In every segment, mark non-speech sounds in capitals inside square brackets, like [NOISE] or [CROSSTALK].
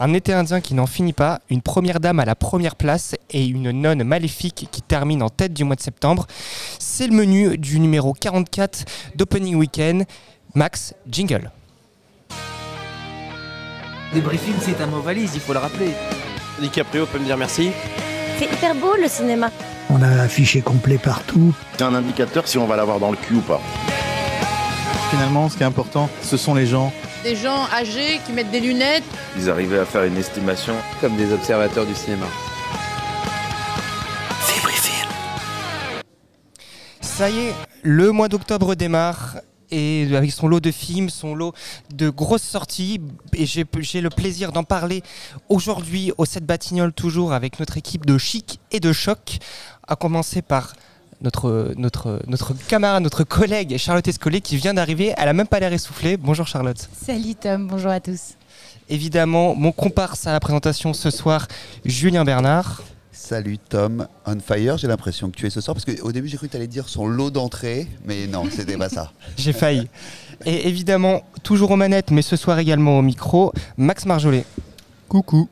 Un été indien qui n'en finit pas, une première dame à la première place et une nonne maléfique qui termine en tête du mois de septembre. C'est le menu du numéro 44 d'Opening Weekend. Max, jingle. Débriefing, c'est un mot valise, il faut le rappeler. DiCaprio peut me dire merci. C'est hyper beau le cinéma. On a affiché complet partout. C'est un indicateur si on va l'avoir dans le cul ou pas. Finalement, ce qui est important, ce sont les gens. Des gens âgés qui mettent des lunettes. Ils arrivaient à faire une estimation. Comme des observateurs du cinéma. Ça y est, le mois d'octobre démarre et avec son lot de films, son lot de grosses sorties. Et j'ai le plaisir d'en parler aujourd'hui au 7 Batignolles, toujours avec notre équipe de chic et de choc, à commencer par notre, notre, notre camarade, notre collègue Charlotte Escollet qui vient d'arriver. Elle a même pas l'air essoufflée. Bonjour Charlotte. Salut Tom, bonjour à tous. Évidemment, mon comparse à la présentation ce soir, Julien Bernard. Salut Tom, on fire, j'ai l'impression que tu es ce soir, parce qu'au début j'ai cru que tu allais dire son lot d'entrée, mais non, c'était pas ça. [LAUGHS] J'ai failli. Et évidemment, toujours aux manettes, mais ce soir également au micro, Max Marjolais. Coucou.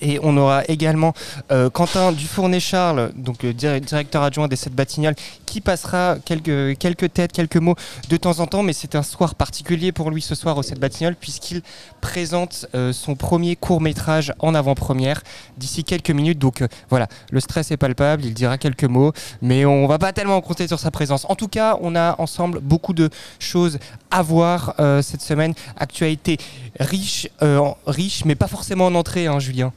Et on aura également euh, Quentin Dufournet-Charles, donc dir- directeur adjoint des 7 Batignolles, qui passera quelques, quelques têtes, quelques mots de temps en temps. Mais c'est un soir particulier pour lui ce soir au 7 Batignolles, puisqu'il présente euh, son premier court-métrage en avant-première d'ici quelques minutes. Donc euh, voilà, le stress est palpable, il dira quelques mots, mais on va pas tellement compter sur sa présence. En tout cas, on a ensemble beaucoup de choses à voir cette semaine. Actualité riche, riche, mais pas forcément en entrée, hein, Julien.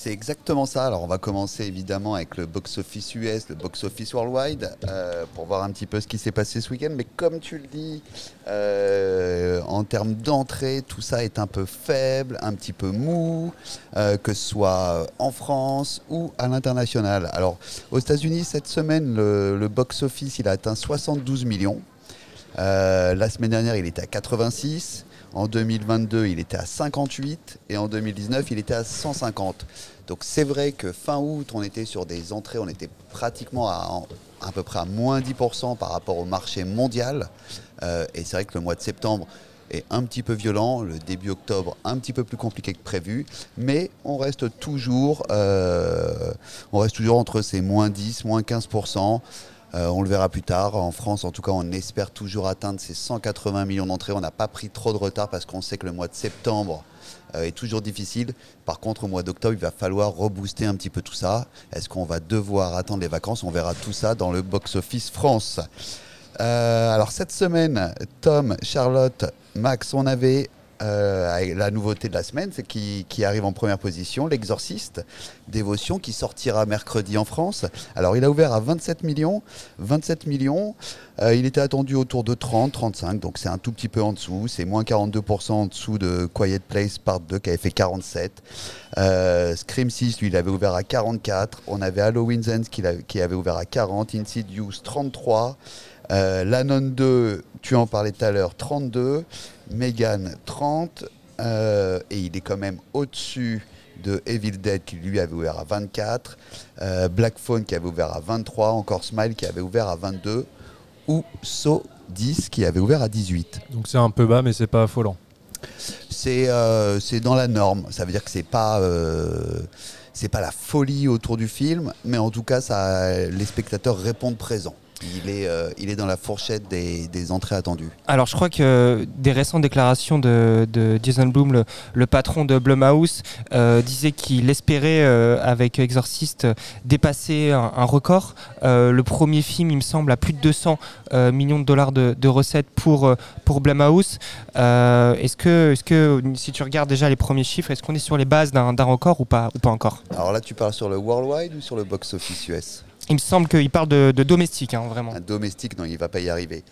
C'est exactement ça. Alors on va commencer évidemment avec le box-office US, le box-office worldwide, euh, pour voir un petit peu ce qui s'est passé ce week-end. Mais comme tu le dis, euh, en termes d'entrée, tout ça est un peu faible, un petit peu mou, euh, que ce soit en France ou à l'international. Alors aux États-Unis, cette semaine, le, le box-office, il a atteint 72 millions. La semaine dernière, il était à 86. En 2022, il était à 58 et en 2019, il était à 150. Donc c'est vrai que fin août, on était sur des entrées, on était pratiquement à, à peu près à moins 10% par rapport au marché mondial. Euh, et c'est vrai que le mois de septembre est un petit peu violent, le début octobre un petit peu plus compliqué que prévu, mais on reste toujours, euh, on reste toujours entre ces moins 10, moins 15%. Euh, on le verra plus tard. En France, en tout cas, on espère toujours atteindre ces 180 millions d'entrées. On n'a pas pris trop de retard parce qu'on sait que le mois de septembre euh, est toujours difficile. Par contre, au mois d'octobre, il va falloir rebooster un petit peu tout ça. Est-ce qu'on va devoir attendre les vacances? On verra tout ça dans le box-office France. Euh, alors cette semaine, Tom, Charlotte, Max, on avait euh, la nouveauté de la semaine, c'est qui, qui arrive en première position, L'Exorciste, Dévotion, qui sortira mercredi en France. Alors il a ouvert à 27 millions. 27 millions, euh, il était attendu autour de 30, 35, donc c'est un tout petit peu en dessous. C'est moins 42% en dessous de Quiet Place Part 2 qui avait fait 47. Euh, Scream 6, lui, il avait ouvert à 44. On avait Halloween Ends qui, qui avait ouvert à 40. Insidious 33. Euh, L'Anon 2, tu en parlais tout à l'heure, 32. Megan 30. Euh, et il est quand même au-dessus de Evil Dead qui lui avait ouvert à 24. Euh, Black Phone qui avait ouvert à 23. Encore Smile qui avait ouvert à 22. Ou So 10 qui avait ouvert à 18. Donc c'est un peu bas, mais c'est pas affolant. C'est euh, dans la norme. Ça veut dire que c'est pas euh, c'est pas la folie autour du film, mais en tout cas, ça, les spectateurs répondent présents. Il est, euh, il est dans la fourchette des, des entrées attendues. Alors, je crois que des récentes déclarations de, de Jason Blum, le, le patron de Blumhouse, euh, disait qu'il espérait, euh, avec Exorcist, dépasser un, un record. Euh, le premier film, il me semble, a plus de 200 euh, millions de dollars de, de recettes pour, pour Blumhouse. Est-ce, que, est-ce que, si tu regardes déjà les premiers chiffres, est-ce qu'on est sur les bases d'un, d'un record ou pas, ou pas encore? Alors là, tu parles sur le worldwide ou sur le box-office US Il me semble qu'il parle de, de domestique, hein, vraiment. Un domestique, non, il va pas y arriver.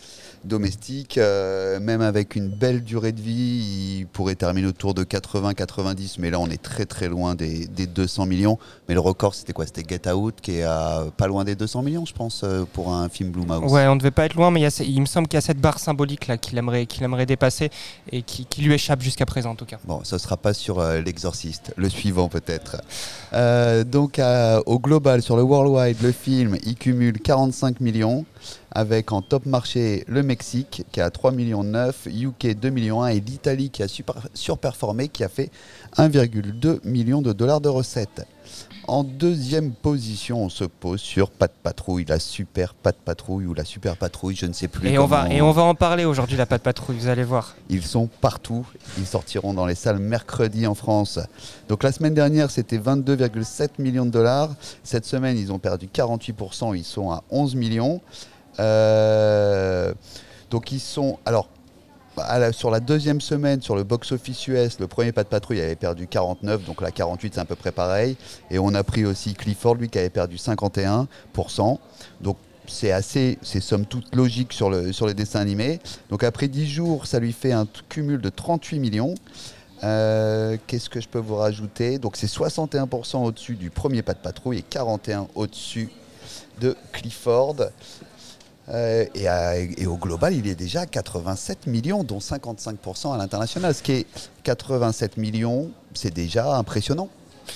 Domestique, euh, même avec une belle durée de vie, il pourrait terminer autour de 80-90, mais là on est très très loin des, des 200 millions. Mais le record c'était quoi? C'était Get Out qui est à pas loin des 200 millions, je pense, euh, pour un film Blumhouse. Ouais, on ne devait pas être loin, mais il, y a ce- il me semble qu'il y a cette barre symbolique là qu'il aimerait, qu'il aimerait dépasser et qui, qui lui échappe jusqu'à présent en tout cas. Bon, ce sera pas sur euh, l'exorciste, le suivant peut-être. Euh, donc au global, sur le worldwide, le film, il cumule 45 millions, avec en top marché le Mexique qui a 3 millions 9, UK 2 millions 1 et l'Italie qui a super- surperformé qui a fait 1,2 million de dollars de recettes. En deuxième position, on se pose sur Pat Patrouille, la super Pat Patrouille ou la super patrouille, je ne sais plus. Et on, va, et on va en parler aujourd'hui, la patte patrouille, vous allez voir. Ils sont partout. Ils sortiront dans les salles mercredi en France. Donc la semaine dernière, c'était 22,7 millions de dollars. Cette semaine, ils ont perdu 48%. Ils sont à 11 millions. Euh, donc ils sont... Alors, sur la deuxième semaine, sur le box-office US, le premier pas de patrouille avait perdu 49, donc la 48 c'est à peu près pareil. Et on a pris aussi Clifford, lui qui avait perdu 51%. Donc c'est assez, c'est somme toute logique sur, le, sur les dessins animés. Donc après 10 jours, ça lui fait un cumul de 38 millions. Euh, Qu'est-ce que je peux vous rajouter? Donc c'est 61% au-dessus du premier pas de patrouille et 41% au-dessus de Clifford. Euh, et, à- et au global, il est déjà à 87 millions, dont 55% à l'international. Ce qui est 87 millions, c'est déjà impressionnant.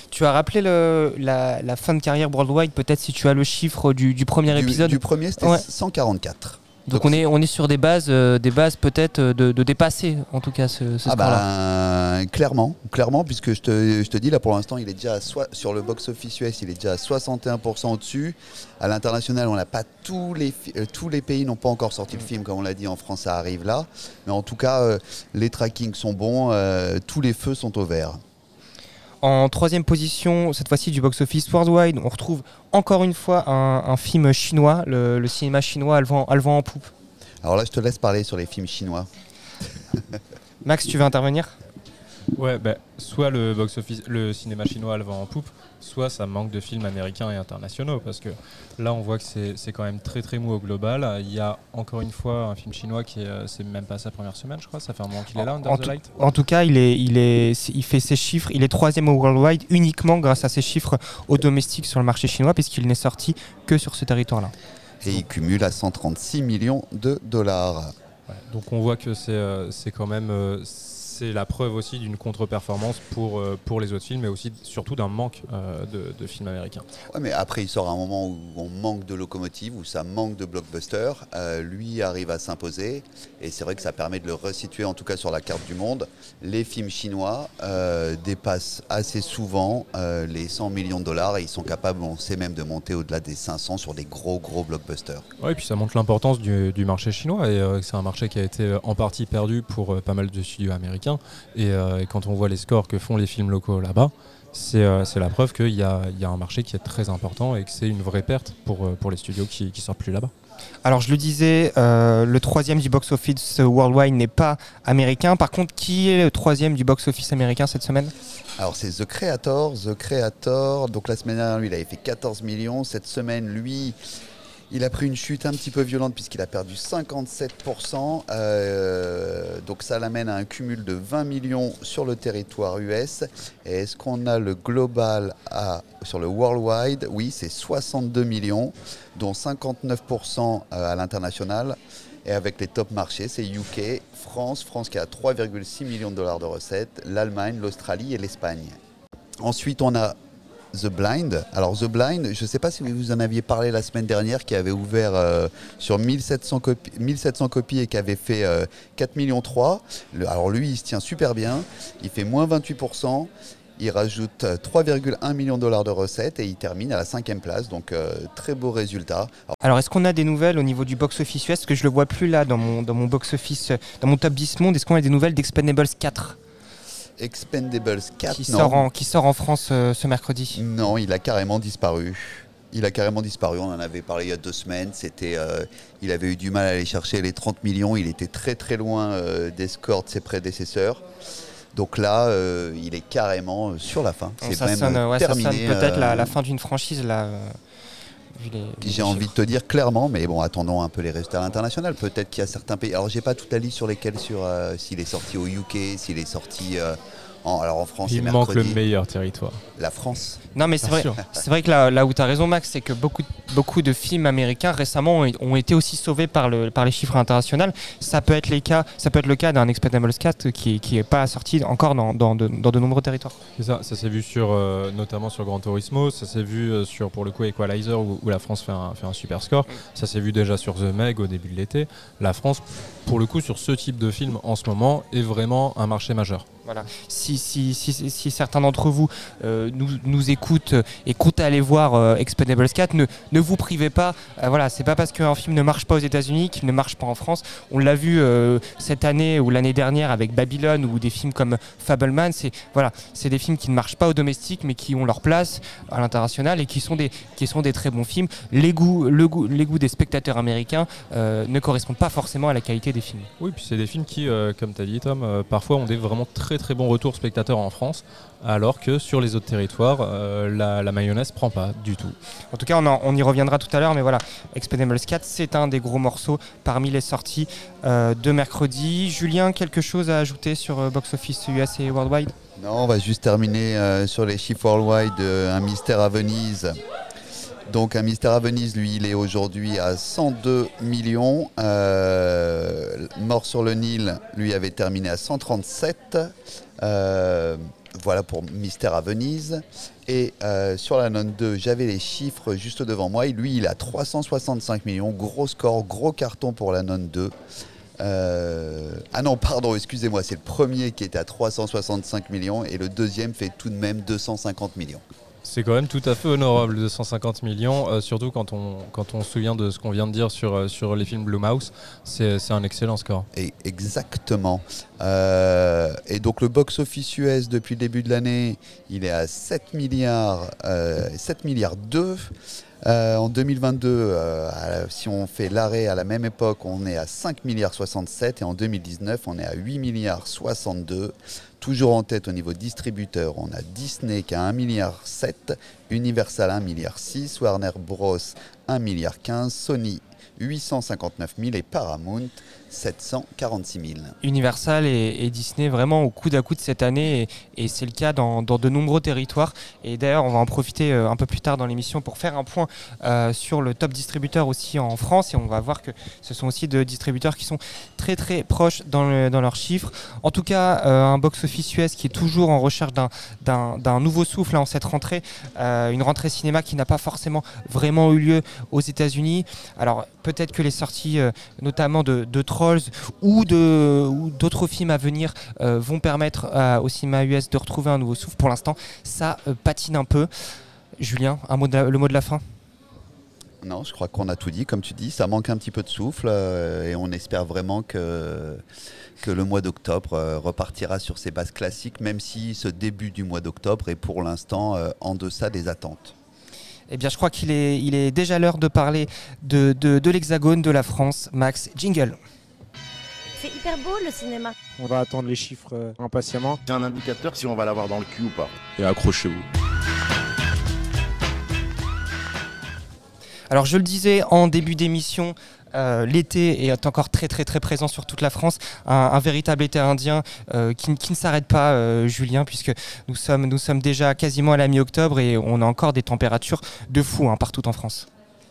Tu as rappelé le- la, la fin de carrière worldwide, peut-être si tu as le chiffre du, du premier Du, épisode. du premier, c'était Ouais. 144. Donc on est, on est sur des bases, euh, des bases peut-être euh, de, de dépasser en tout cas ce, ce Ah bah, clairement, clairement, puisque je te, je te dis là pour l'instant, il est déjà à soi- sur le box-office US, il est déjà à 61% au-dessus. À l'international, on n'a pas tous les, euh, tous les pays n'ont pas encore sorti le film, comme on l'a dit en France, ça arrive là. Mais en tout cas, euh, les trackings sont bons, euh, tous les feux sont au vert. En troisième position, cette fois-ci du box-office worldwide, on retrouve encore une fois un, un film chinois, le, le cinéma chinois a le vent, a le vent en poupe. Alors là, je te laisse parler sur les films chinois. Max, tu veux intervenir? Ouais, bah, soit le box office, le cinéma chinois le vend en poupe, soit ça manque de films américains et internationaux parce que là on voit que c'est c'est quand même très très mou au global. Il y a encore une fois un film chinois qui est, euh, c'est même pas sa première semaine, je crois. Ça fait un moment qu'il est là, Under en, the tout, Light. en tout cas, il, est, il, est, il fait ses chiffres, il est troisième au worldwide uniquement grâce à ses chiffres au domestique sur le marché chinois puisqu'il n'est sorti que sur ce territoire-là. Et il cumule à 136 millions de dollars. Ouais, Donc on voit que c'est euh, c'est quand même euh, c'est la preuve aussi d'une contre-performance pour, euh, pour les autres films, mais aussi surtout d'un manque euh, de, de films américains. Ouais, mais après, il sort un moment où on manque de locomotive, où ça manque de blockbuster. Euh, lui arrive à s'imposer. Et c'est vrai que ça permet de le resituer, en tout cas sur la carte du monde. Les films chinois euh, dépassent assez souvent les 100 millions de dollars et ils sont capables, on sait même, de monter au-delà des 500 sur des gros, gros blockbusters. Ouais, et puis ça montre l'importance du, du marché chinois et c'est un marché qui a été en partie perdu pour pas mal de studios américains. Et, euh, et quand on voit les scores que font les films locaux là-bas, c'est euh, c'est la preuve qu'il y a, il y a un marché qui est très important et que c'est une vraie perte pour, euh, pour les studios qui, qui sortent plus là-bas. Alors je le disais, euh, le troisième du box-office worldwide n'est pas américain. Par contre, qui est le troisième du box-office américain cette semaine? Alors c'est The Creator, The Creator, donc la semaine dernière lui il avait fait 14 millions, cette semaine lui il a pris une chute un petit peu violente puisqu'il a perdu 57%, euh, donc ça l'amène à un cumul de 20 millions sur le territoire US. Et est-ce qu'on a le global sur le worldwide? Oui, c'est 62 millions, dont 59% à l'international. Et avec les top marchés, c'est UK, France, France qui a 3,6 millions de dollars de recettes, l'Allemagne, l'Australie et l'Espagne. Ensuite, on a The Blind. Alors The Blind, je ne sais pas si vous en aviez parlé la semaine dernière, qui avait ouvert euh, sur 1700 copies, 1700 copies et qui avait fait euh, 4 millions 3. Le- alors lui, il se tient super bien. Il fait moins 28%. Il rajoute euh, 3,1 millions de dollars de recettes et il termine à la cinquième place. Donc euh, très beau résultat. Alors, est-ce qu'on a des nouvelles au niveau du box-office US? Parce que je le vois plus là dans mon, dans mon box-office, euh, dans mon top 10 monde. Est-ce qu'on a des nouvelles d'Expendables 4 Expendables 4, qui non. sort, en, qui sort en France euh, ce mercredi Non, il a carrément disparu. Il a carrément disparu. On en avait parlé il y a deux semaines. C'était, euh, il avait eu du mal à aller chercher les 30 millions. Il était très très loin euh, des scores de ses prédécesseurs. Donc là, il est carrément sur la fin. C'est ça même sonne, ouais, ça terminé. sonne peut-être la, la fin d'une franchise là. euh, vu les- les J'ai envie de te dire clairement, mais bon, attendons un peu les résultats à l'international. Peut-être qu'il y a certains pays. Alors, j'ai pas toute la liste sur lesquels, sur euh, s'il est sorti au UK, s'il est sorti. euh, en, alors en France, c'est Il manque le meilleur territoire. La France. Non mais c'est vrai, c'est vrai que là, là où tu as raison Max, c'est que beaucoup de beaucoup de films américains récemment ont, ont été aussi sauvés par, le, par les chiffres internationaux. Ça peut être, les cas, ça peut être le cas d'un Expendables 4 qui n'est pas sorti encore dans, dans de, dans de nombreux territoires. C'est ça, ça s'est vu sur, euh, notamment sur Gran Turismo, ça s'est vu euh, sur pour le coup Equalizer où, où la France fait un, fait un super score, ça s'est vu déjà sur The Meg au début de l'été. La France, pour le coup, sur ce type de film en ce moment, est vraiment un marché majeur. Voilà. Si, certains d'entre vous euh, nous, écoutent et comptent aller voir euh, Expendables 4, ne, vous privez pas. Euh, voilà, c'est pas parce qu'un film ne marche pas aux États-Unis qu'il ne marche pas en France. On l'a vu euh, cette année ou l'année dernière avec Babylone ou des films comme Fableman. C'est voilà, c'est des films qui ne marchent pas au domestique mais qui ont leur place à l'international et qui sont des qui sont des très bons films. Les goûts, le goût, les goûts des spectateurs américains euh, ne correspondent pas forcément à la qualité des films. Oui, puis c'est des films qui, comme tu as dit Tom, parfois ont des vraiment très très bons retours spectateurs en France, alors que sur les autres territoires, euh, la, la mayonnaise prend pas du tout. En tout cas, on, en- on y reviendra tout à l'heure, mais voilà, Expendables 4, c'est un des gros morceaux parmi les sorties euh, de mercredi. Julien, quelque chose à ajouter sur euh, Box Office US et Worldwide? Non, on va juste terminer euh, sur les chiffres worldwide. euh, un mystère à Venise. Donc un mystère à Venise, lui, il est aujourd'hui à 102 millions. Euh, Mort sur le Nil, lui, avait terminé à 137. Euh, voilà pour Mystère à Venise. Et euh, sur la note 2, j'avais les chiffres juste devant moi. Et lui, il a 365 millions. Gros score, gros carton pour la note 2. Euh, ah non, pardon, excusez-moi, c'est le premier qui était à 365 millions et le deuxième fait tout de même 250 millions. C'est quand même tout à fait honorable, 250 millions, euh, surtout quand on, quand on se souvient de ce qu'on vient de dire sur, euh, sur les films Blumhouse. C'est c'est un excellent score. Exactement. Euh, et donc le box-office US depuis le début de l'année, il est à 7 milliards, euh, 7 milliards 2. Euh, en 2022, euh, si on fait l'arrêt à la même époque, on est à 5 milliards 67 et en 2019, on est à 8 milliards 62. Toujours en tête au niveau distributeur, on a Disney qui a 1 milliard 7, Universal 1 milliard 6, Warner Bros 1 milliard 15, Sony 859 000 et Paramount 746 000. Universal et, Disney vraiment au coude à coude cette année et, c'est le cas dans, de nombreux territoires. Et d'ailleurs on va en profiter euh, un peu plus tard dans l'émission pour faire un point euh, sur le top distributeur aussi en France. Et on va voir que ce sont aussi de distributeurs qui sont très très proches dans, dans leurs chiffres. En tout cas euh, un box-office US qui est toujours en recherche d'un- nouveau souffle hein, en cette rentrée une rentrée cinéma qui n'a pas forcément vraiment eu lieu aux États-Unis. Alors peut-être que les sorties notamment de, de Trolls ou d'autres films à venir euh, vont permettre au cinéma US de retrouver un nouveau souffle. Pour l'instant, ça euh, patine un peu. Julien, un mot la- le mot de la fin? Non, je crois qu'on a tout dit. Comme tu dis, ça manque un petit peu de souffle euh, et on espère vraiment que, que le mois d'octobre euh, repartira sur ses bases classiques, même si ce début du mois d'octobre est pour l'instant euh, en deçà des attentes. Eh bien, je crois qu'il est, il est déjà l'heure de parler de, de, de l'Hexagone, de la France. Max, jingle. C'est hyper beau le cinéma. On va attendre les chiffres euh, impatiemment. C'est un indicateur si on va l'avoir dans le cul ou pas. Et accrochez-vous. Alors, je le disais en début d'émission, euh, l'été est encore très très très présent sur toute la France, un, un véritable été indien euh, qui, qui ne s'arrête pas, euh, Julien, puisque nous sommes, nous sommes déjà quasiment à la mi-octobre et on a encore des températures de fou hein, partout en France.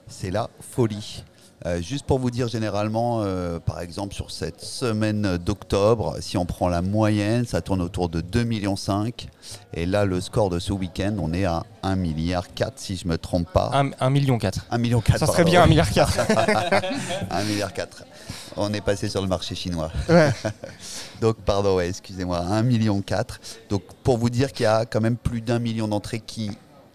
C'est la folie. Euh, juste pour vous dire, généralement, euh, par exemple, sur cette semaine d'octobre, si on prend la moyenne, ça tourne autour de 2,5 millions. Et là, le score de ce week-end, on est à 1,4 milliard, si je ne me trompe pas. 1 million 4. 1 million 4. Ça serait bien 1 milliard 4. 1 [LAUGHS] milliard 4. On est passé sur le marché chinois. Ouais. [LAUGHS] Donc, pardon, ouais, excusez-moi, 1 million 4. Donc, pour vous dire qu'il y a quand même plus d'un million d'entrées qui,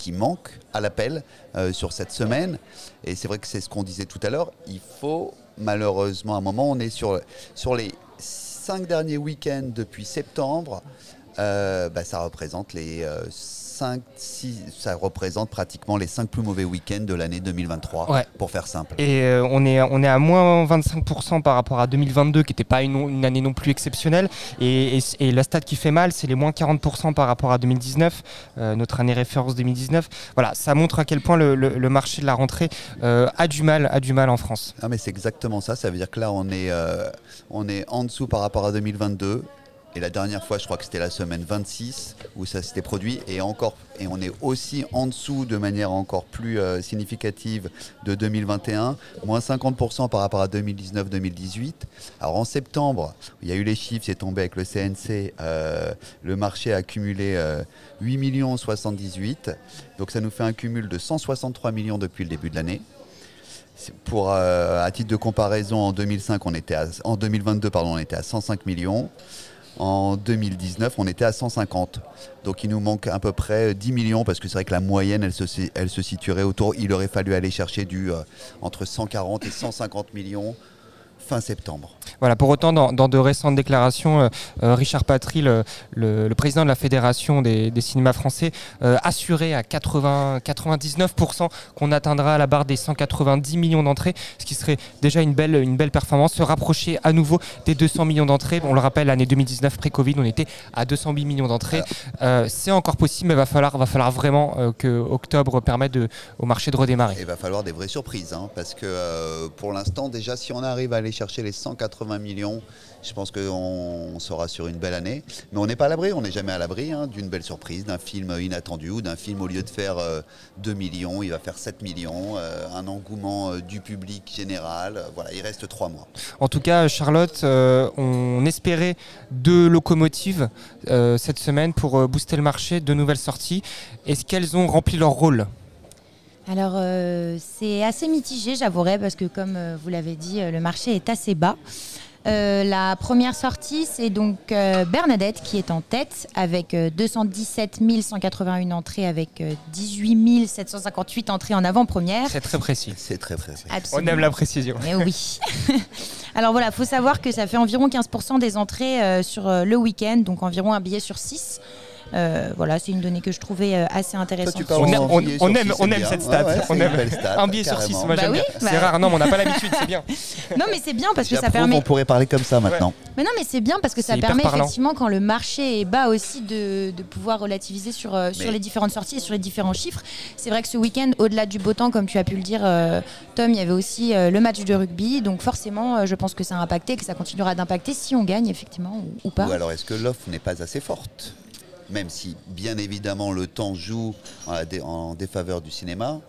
qui manquent à l'appel euh, sur cette semaine. Et c'est vrai que c'est ce qu'on disait tout à l'heure. Il faut, malheureusement, à un moment, on est sur, sur les cinq derniers week-ends depuis septembre. euh, bah, ça représente les euh, 5, 6, ça représente pratiquement les 5 plus mauvais week-ends de l'année 2023, Ouais. pour faire simple. Et euh, on, est, on est à moins 25% par rapport à 2022, qui n'était pas une, une année non plus exceptionnelle. Et, et- et la stat qui fait mal, c'est les moins 40% par rapport à 2019, euh, notre année référence 2019. Voilà, ça montre à quel point le, le- le marché de la rentrée euh, a, du mal, a du mal en France. Ah mais c'est exactement ça, ça veut dire que là on est, on est en dessous par rapport à 2022 Et la dernière fois, je crois que c'était la semaine 26 où ça s'était produit. Et, encore, et on est aussi en dessous de manière encore plus euh, significative de 2021, moins 50% par rapport à 2019-2018. Alors en septembre, il y a eu les chiffres, c'est tombé avec le CNC. euh, le marché a accumulé euh, 8 millions 78. Donc ça nous fait un cumul de 163 millions depuis le début de l'année. Pour, euh, à titre de comparaison, en 2005, on était en 2022, pardon, on était à 105 millions. En 2019, on était à 150. Donc il nous manque à peu près 10 millions parce que c'est vrai que la moyenne, elle se, si- elle se situerait autour. Il aurait fallu aller chercher du euh, entre 140 et 150 millions fin septembre. Voilà, pour autant, dans, dans de récentes déclarations, euh, euh, Richard Patry, le, le- le président de la Fédération des, des cinémas français, euh, assurait à 80, 99% qu'on atteindra la barre des 190 millions d'entrées, ce qui serait déjà une belle, une belle performance, se rapprocher à nouveau des 200 millions d'entrées. On le rappelle, l'année 2019, pré-Covid, on était à 208 millions d'entrées. Euh, C'est encore possible, mais il va falloir, va falloir vraiment que octobre permette de- au marché de redémarrer. Il va falloir des vraies surprises, hein, parce que pour l'instant, déjà, si on arrive à aller chercher les 180 millions, je pense qu'on on sera sur une belle année. Mais on n'est pas à l'abri, on n'est jamais à l'abri hein, d'une belle surprise, d'un film inattendu ou d'un film, au lieu de faire euh, 2 millions, il va faire 7 millions, euh, un engouement euh, du public général. Voilà, il reste 3 mois. En tout cas, Charlotte, euh, on espérait deux locomotives cette semaine pour booster le marché, de nouvelles sorties. Est-ce qu'elles ont rempli leur rôle? Alors, euh, c'est assez mitigé, j'avouerai, parce que comme euh, vous l'avez dit, euh, le marché est assez bas. Euh, la première sortie, c'est donc euh, Bernadette qui est en tête avec euh, 217 181 entrées, avec euh, 18 758 entrées en avant-première. C'est très précis. C'est très précis. Absolument. On aime la précision. Mais oui. [LAUGHS] Alors voilà, il faut savoir que ça fait environ 15% des entrées euh, sur euh, le week-end, donc environ un billet sur 6. Euh, voilà, c'est une donnée que je trouvais euh, assez intéressante. On aime, on- aime, six, on c'est aime bien. cette stat. ouais, on aime stat, un billet sur six. carrément. Moi, Bah j'aime oui, bien. bah- C'est rare. Non, mais on n'a pas [LAUGHS] l'habitude. C'est bien. Non, mais c'est bien parce que ça permet. on pourrait parler comme ça maintenant. Mais non, mais c'est bien parce que ça permet parlant. effectivement, quand le marché est bas aussi, de, de pouvoir relativiser sur, euh, sur Mais- les différentes sorties et sur les différents chiffres. C'est vrai que ce week-end, au-delà du beau temps, comme tu as pu le dire, euh, Tom, il y avait aussi euh, le match de rugby. Donc forcément, je pense que ça a impacté et que ça continuera d'impacter si on gagne, effectivement, ou, ou pas. Ou alors est-ce que l'offre n'est pas assez forte? Même si, bien évidemment, le temps joue en, la dé- en défaveur du cinéma.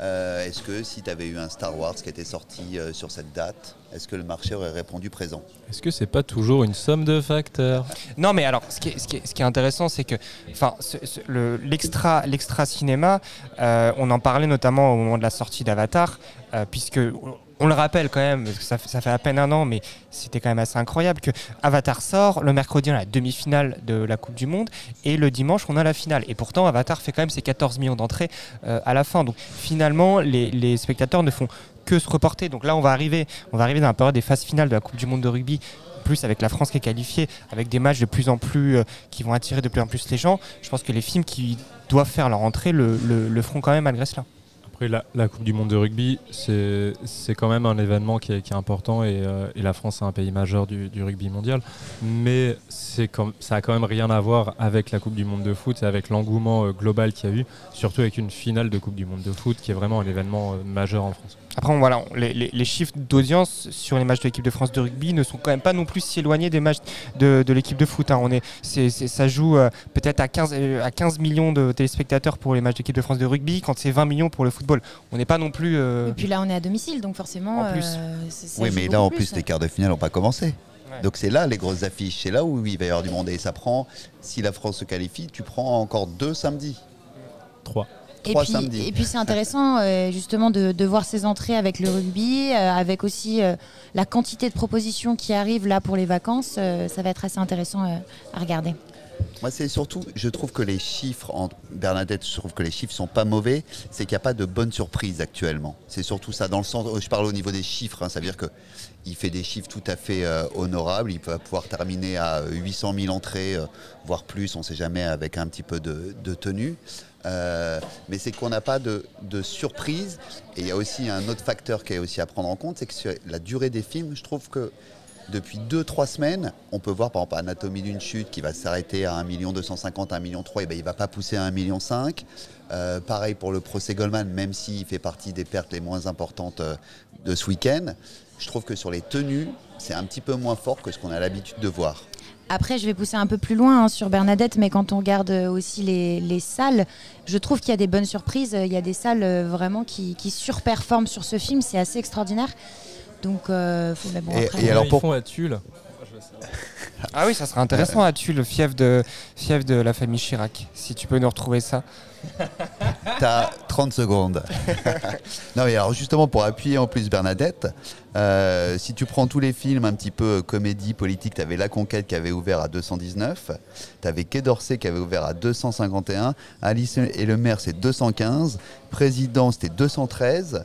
euh, est-ce que si tu avais eu un Star Wars qui était sorti euh, sur cette date, est-ce que le marché aurait répondu présent? Est-ce que c'est pas toujours une somme de facteurs? Non, mais alors, ce qui est, ce qui est- ce qui est intéressant, c'est que, enfin, ce- ce- le- l'extra, l'extra cinéma, euh, on en parlait notamment au moment de la sortie d'Avatar, euh, puisque on le rappelle quand même, parce que ça, fait- à peine un an, mais c'était quand même assez incroyable que Avatar sort le mercredi on a la demi-finale de la Coupe du Monde et le dimanche on a la finale. Et pourtant Avatar fait quand même ses 14 millions d'entrées euh, à la fin. Donc finalement, les, spectateurs ne font que se reporter. Donc là, on va arriver, on va arriver dans la période des phases finales de la Coupe du Monde de rugby plus avec la France qui est qualifiée, avec des matchs de plus en plus euh, qui vont attirer de plus en plus les gens, je pense que les films qui doivent faire leur entrée le feront quand même malgré cela. Après, la, Coupe du Monde de rugby, c'est quand même un événement qui est, important et, euh, et la France est un pays majeur du, rugby mondial. Mais comme, ça a quand même rien à voir avec la Coupe du Monde de foot et avec l'engouement euh, global qu'il y a eu, surtout avec une finale de Coupe du Monde de foot qui est vraiment un événement euh, majeur en France. Après, on- voilà, on- les, les- les chiffres d'audience sur les matchs de l'équipe de France de rugby ne sont quand même pas non plus si éloignés des matchs de, de l'équipe de foot. hein. On est, ça joue euh, peut-être à 15, euh, à 15 millions de téléspectateurs pour les matchs d'équipe de France de rugby, quand c'est 20 millions pour le football. On n'est pas non plus. euh, Et puis là, on est à domicile, donc forcément. En plus. euh, ça Oui, mais là, en plus, plus. les quarts de finale n'ont pas commencé. Ouais. Donc c'est là les grosses affiches, c'est là où il va y avoir du monde. Et ça prend, si la France se qualifie, tu prends encore deux samedis. 3. Et puis, samedis. et puis c'est intéressant euh, justement de, de voir ces entrées avec le rugby, euh, avec aussi euh, la quantité de propositions qui arrivent là pour les vacances. ça va être assez intéressant à regarder. Moi, c'est surtout, je trouve que les chiffres, en Bernadette, je trouve que les chiffres sont pas mauvais, c'est qu'il n'y a pas de bonnes surprises actuellement. C'est surtout ça, dans le sens, je parle au niveau des chiffres, hein, ça veut dire que il fait des chiffres tout à fait euh, honorables, il va pouvoir terminer à 800 000 entrées, euh, voire plus, on ne sait jamais, avec un petit peu de, de tenue. Euh, mais c'est qu'on n'a pas de, surprise. Et il y a aussi un autre facteur qui est aussi à prendre en compte, c'est que sur la durée des films, je trouve que depuis 2-3 semaines, on peut voir par exemple Anatomie d'une chute qui va s'arrêter à 1 250 1 million 3, et ben il ne va pas pousser à 1 million 5. Euh, pareil pour le procès Goldman, même s'il fait partie des pertes les moins importantes euh, de ce week-end. Je trouve que sur les tenues, c'est un petit peu moins fort que ce qu'on a l'habitude de voir. Après, je vais pousser un peu plus loin hein, sur Bernadette, mais quand on regarde euh, aussi les, les salles, je trouve qu'il y a des bonnes surprises. Il y a des salles euh, vraiment qui, qui surperforment sur ce film. C'est assez extraordinaire. Donc, euh, faut, mais bon, Et- après, et alors Ils pour- font à Tulle. Ah oui, ça serait intéressant à tuer le fief de, fief de la famille Chirac. Si tu peux nous retrouver ça. T'as 30 secondes. [LAUGHS] non, mais alors justement, pour appuyer en plus Bernadette, euh, si tu prends tous les films un petit peu comédie, politique, t'avais La Conquête qui avait ouvert à 219, t'avais Quai d'Orsay qui avait ouvert à 251, Alice et le maire c'est 215, Président c'était 213,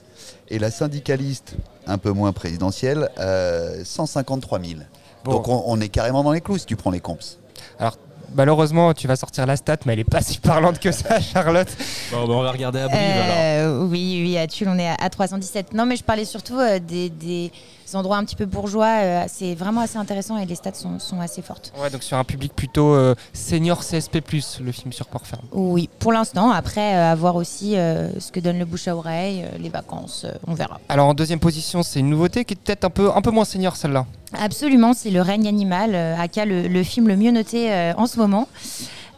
et La syndicaliste, un peu moins présidentielle, euh, 153 000. Bon. Donc on, on est carrément dans les clous si tu prends les comps. Alors, malheureusement, tu vas sortir la stat, mais elle est pas si parlante que ça, [LAUGHS] Charlotte. Bon, bah, on va regarder à Brive alors. Euh, oui, oui, à Tulle, on est à, à 317. Non, mais je parlais surtout euh, des, des endroits un petit peu bourgeois. euh, c'est vraiment assez intéressant et les stats sont, sont assez fortes. Ouais, donc sur un public plutôt euh, senior CSP+, le film sur Port Ferme. Oui, pour l'instant. Après, à voir aussi ce que donne le bouche à oreille, les vacances, on verra. Alors en deuxième position, c'est une nouveauté qui est peut-être un peu, un peu moins senior celle-là. Absolument, c'est le règne animal, aka le, le film le mieux noté en ce moment.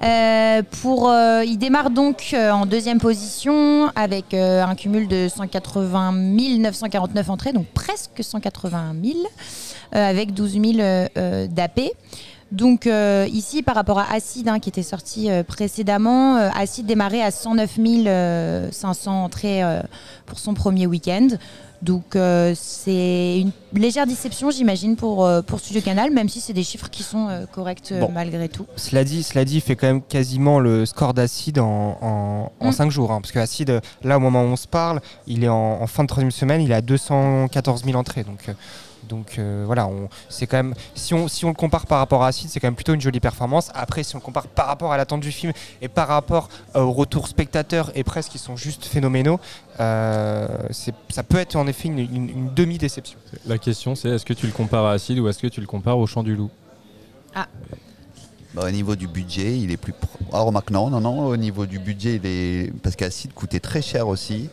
Euh, pour, euh, il démarre donc euh, en deuxième position avec euh, un cumul de 180 949 entrées, donc presque 180 000, euh, avec 12 000 euh, euh, d'AP. Donc euh, ici, par rapport à Acide, hein, qui était sorti euh, précédemment, euh, Acide démarrait à 109 500 entrées euh, pour son premier week-end. Donc c'est une légère déception, j'imagine, pour, pour Studio Canal, même si c'est des chiffres qui sont corrects Bon. malgré tout. Cela dit, cela dit, il fait quand même quasiment le score d'Acide en, en, en Mm. 5 jours. hein, parce que Acide, là, au moment où on se parle, il est en, en fin de troisième semaine, il est à 214 000 entrées. Donc, donc euh, voilà, on- c'est quand même, si on, si on le compare par rapport à Acide, c'est quand même plutôt une jolie performance. Après, si on le compare par rapport à l'attente du film et par rapport euh, au retour spectateurs et presque qui sont juste phénoménaux, euh, c'est- ça peut être en effet une, une- une demi-déception. La question c'est est-ce que tu le compares à Acide ou est-ce que tu le compares au Chant du Loup? Bah, au niveau du budget, il est plus. pro- Ah, remarque, non, non, non. Au niveau du budget, il est. Parce qu'Acide coûtait très cher aussi.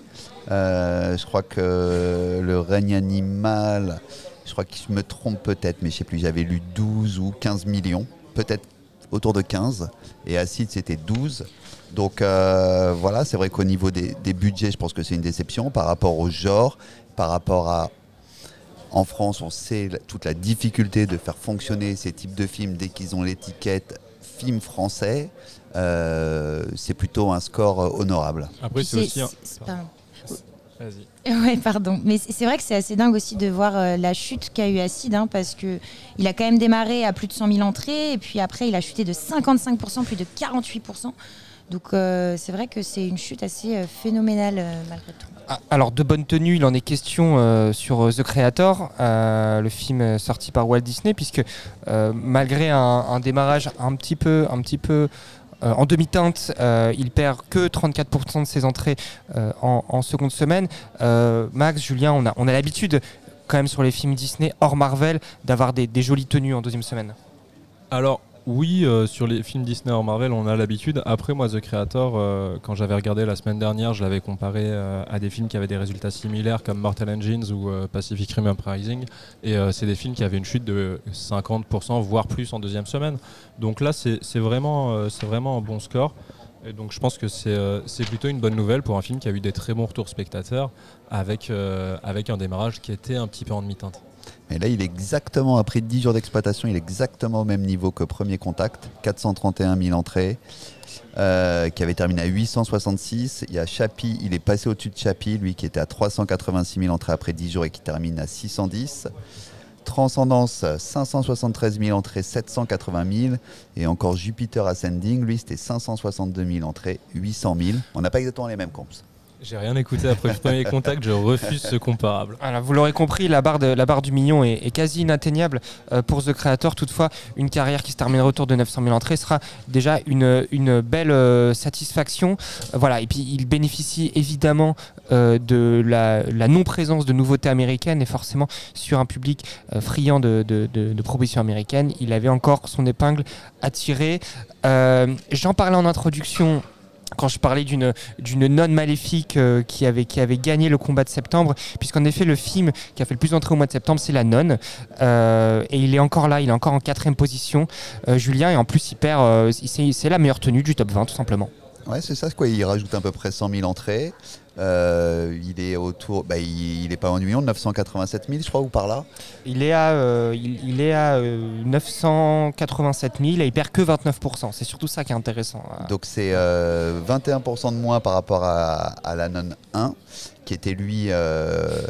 Euh, je crois que le règne animal, je crois que je me trompe peut-être, mais je sais plus, j'avais lu 12 ou 15 millions. Peut-être autour de 15. Et Acide, c'était 12. Donc euh, voilà, c'est vrai qu'au niveau des, des budgets, je pense que c'est une déception par rapport au genre, par rapport à en France, on sait toute la difficulté de faire fonctionner ces types de films dès qu'ils ont l'étiquette film français. Euh, c'est plutôt un score honorable. Après c'est aussi un... Vas-y. [LAUGHS] Ouais, pardon. Mais c'est vrai que c'est assez dingue aussi de voir euh, la chute qu'a eu Acide, hein, parce que il a quand même démarré à plus de 100 000 entrées, et puis après il a chuté de 55%, plus de 48%. Donc euh, c'est vrai que c'est une chute assez euh, phénoménale malgré tout. Ah, Alors, de bonne tenue, il en est question sur The Creator, le film sorti par Walt Disney, puisque malgré un, un démarrage un petit peu, un petit peu euh, en demi-teinte, euh, il perd que 34% de ses entrées euh, en, seconde semaine. Max, Julien, on a, on a l'habitude quand même sur les films Disney hors Marvel d'avoir des, des jolies tenues en deuxième semaine. Alors oui, euh, sur les films Disney hors Marvel, on a l'habitude. Après, moi, The Creator, euh, quand j'avais regardé la semaine dernière, je l'avais comparé euh, à des films qui avaient des résultats similaires comme Mortal Engines ou Pacific Rim Uprising. Et c'est des films qui avaient une chute de 50%, voire plus en deuxième semaine. Donc là, c'est vraiment, un bon score. Et donc je pense que c'est plutôt une bonne nouvelle pour un film qui a eu des très bons retours spectateurs avec, avec un démarrage qui était un petit peu en demi-teinte. Mais là, il est exactement, après 10 jours d'exploitation, il est exactement au même niveau que Premier Contact, 431 000 entrées, euh, qui avait terminé à 866. Il y a Chappie, il est passé au-dessus de Chappie, lui qui était à 386 000 entrées après 10 jours et qui termine à 610. Transcendance, 573 000 entrées, 780 000. Et encore Jupiter Ascending, lui, c'était 562 000 entrées, 800 000. On n'a pas exactement les mêmes comps. J'ai rien écouté après le premier contact, je refuse ce comparable. Alors, vous l'aurez compris, la barre, de, la barre du million est, quasi inatteignable euh, pour The Creator. Toutefois, une carrière qui se terminerait autour de 900 000 entrées sera déjà une, une belle euh, satisfaction. Euh, voilà. Et puis, il bénéficie évidemment de la, non-présence de nouveautés américaines et forcément sur un public friand de, de, de- de propositions américaines, il avait encore son épingle à tirer. J'en parlais en introduction. Quand je parlais d'une nonne maléfique euh, qui avait qui avait gagné le combat de septembre, puisqu'en effet le film qui a fait le plus d'entrées au mois de septembre c'est la nonne, Euh, et il est encore là, il est encore en quatrième position, euh, Julien, et en plus il perd, c'est c'est la meilleure tenue du top 20 tout simplement. Ouais, c'est ça, quoi? Il rajoute à peu près 100 000 entrées. Euh, il est autour, bah, il, il est pas en million, 987 000, je crois, ou par là. Il est à, euh, il, il est à euh, 987 000 et il perd que 29%. C'est surtout ça qui est intéressant. Donc c'est euh, 21% de moins par rapport à, à la non 1, qui était lui euh,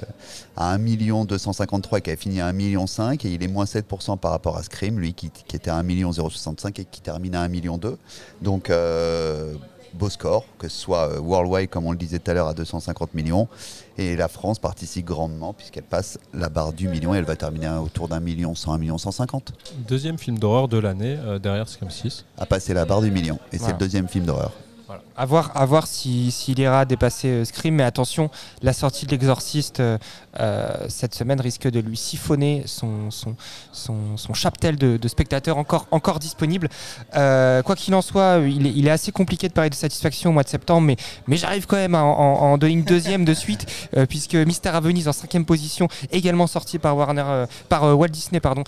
à 1 253 qui avait fini à 1 million 5 et il est moins 7% par rapport à Scream, lui qui, qui était à 1 million 065 et qui termine à 1 million 2. Donc euh, beau score, que ce soit euh, worldwide comme on le disait tout à l'heure à 250 millions. Et la France participe grandement puisqu'elle passe la barre du million et elle va terminer autour d'un million 100, 1 million 150. Deuxième film d'horreur de l'année, euh, derrière Scream 6. A passé la barre du million. Et c'est le deuxième film d'horreur. Voilà. À voir, voir si- s'il ira dépasser euh, Scream, mais attention, la sortie de l'Exorciste euh, euh, cette semaine risque de lui siphonner son, son, chaptel de, spectateurs encore, encore disponible. Euh, quoi qu'il en soit, il est, assez compliqué de parler de satisfaction au mois de septembre, mais, j'arrive quand même à en, en- deuxième de suite, puisque Mystère à Venise en cinquième position, également sorti par, Warner, par Walt Disney, pardon,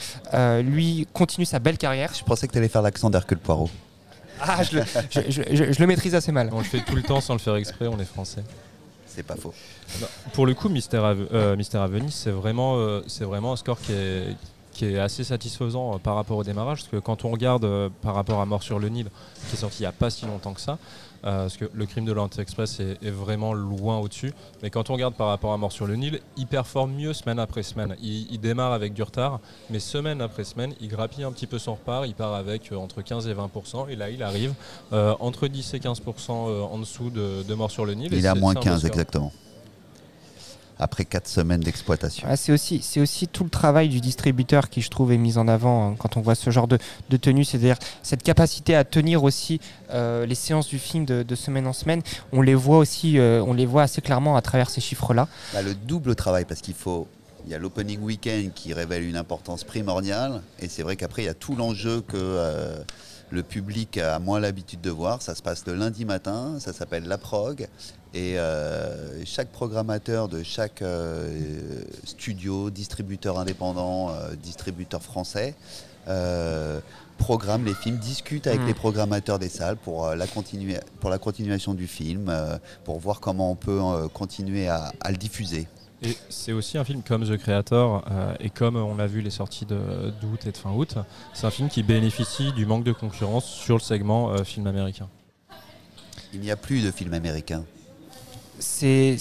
lui continue sa belle carrière. Je pensais que tu allais faire l'accent d'Hercule Poirot. Ah, je le, je- je- je- je le maîtrise assez mal. On le fait tout le temps sans le faire exprès, on est français. C'est pas faux. Non, pour le coup, Mystère à, euh, Mystère à Venise, c'est vraiment, euh, c'est vraiment un score qui est, qui est assez satisfaisant euh, par rapport au démarrage. Parce que quand on regarde euh, par rapport à Mort sur le Nil, qui est sorti il n'y a pas si longtemps que ça, euh, parce que le crime de l'Orient Express est, est vraiment loin au-dessus. Mais quand on regarde par rapport à Mort sur le Nil, il performe mieux semaine après semaine. Il, il démarre avec du retard, mais semaine après semaine, il grappille un petit peu son repart. Il part avec euh, entre 15 et 20%. Et là, il arrive euh, entre 10 et 15% euh, en dessous de, de Mort sur le Nil. Il est à moins c'est un beau 15 score. exactement. Après 4 semaines d'exploitation. Ah, c'est aussi, aussi tout le travail du distributeur qui, je trouve, est mis en avant hein, quand on voit ce genre de, de tenue. C'est-à-dire cette capacité à tenir aussi euh, les séances du film de, de semaine en semaine. On les voit aussi, euh, on les voit assez clairement à travers ces chiffres-là. Bah, le double travail parce qu'il faut. Il y a l'opening weekend qui révèle une importance primordiale et c'est vrai qu'après il y a tout l'enjeu que euh, le public a moins l'habitude de voir. Ça se passe le lundi matin, ça s'appelle la prog et euh, chaque programmateur de chaque euh, studio, distributeur indépendant, euh, distributeur français programme les films, discute avec Mm. les programmateurs des salles pour, la, pour la continuation du film, pour voir comment on peut continuer à- à le diffuser. Et c'est aussi un film comme The Creator, euh, et comme on l'a vu les sorties de- d'août et de fin août, c'est un film qui bénéficie du manque de concurrence sur le segment euh, film américain. Il n'y a plus de films américains. C'est,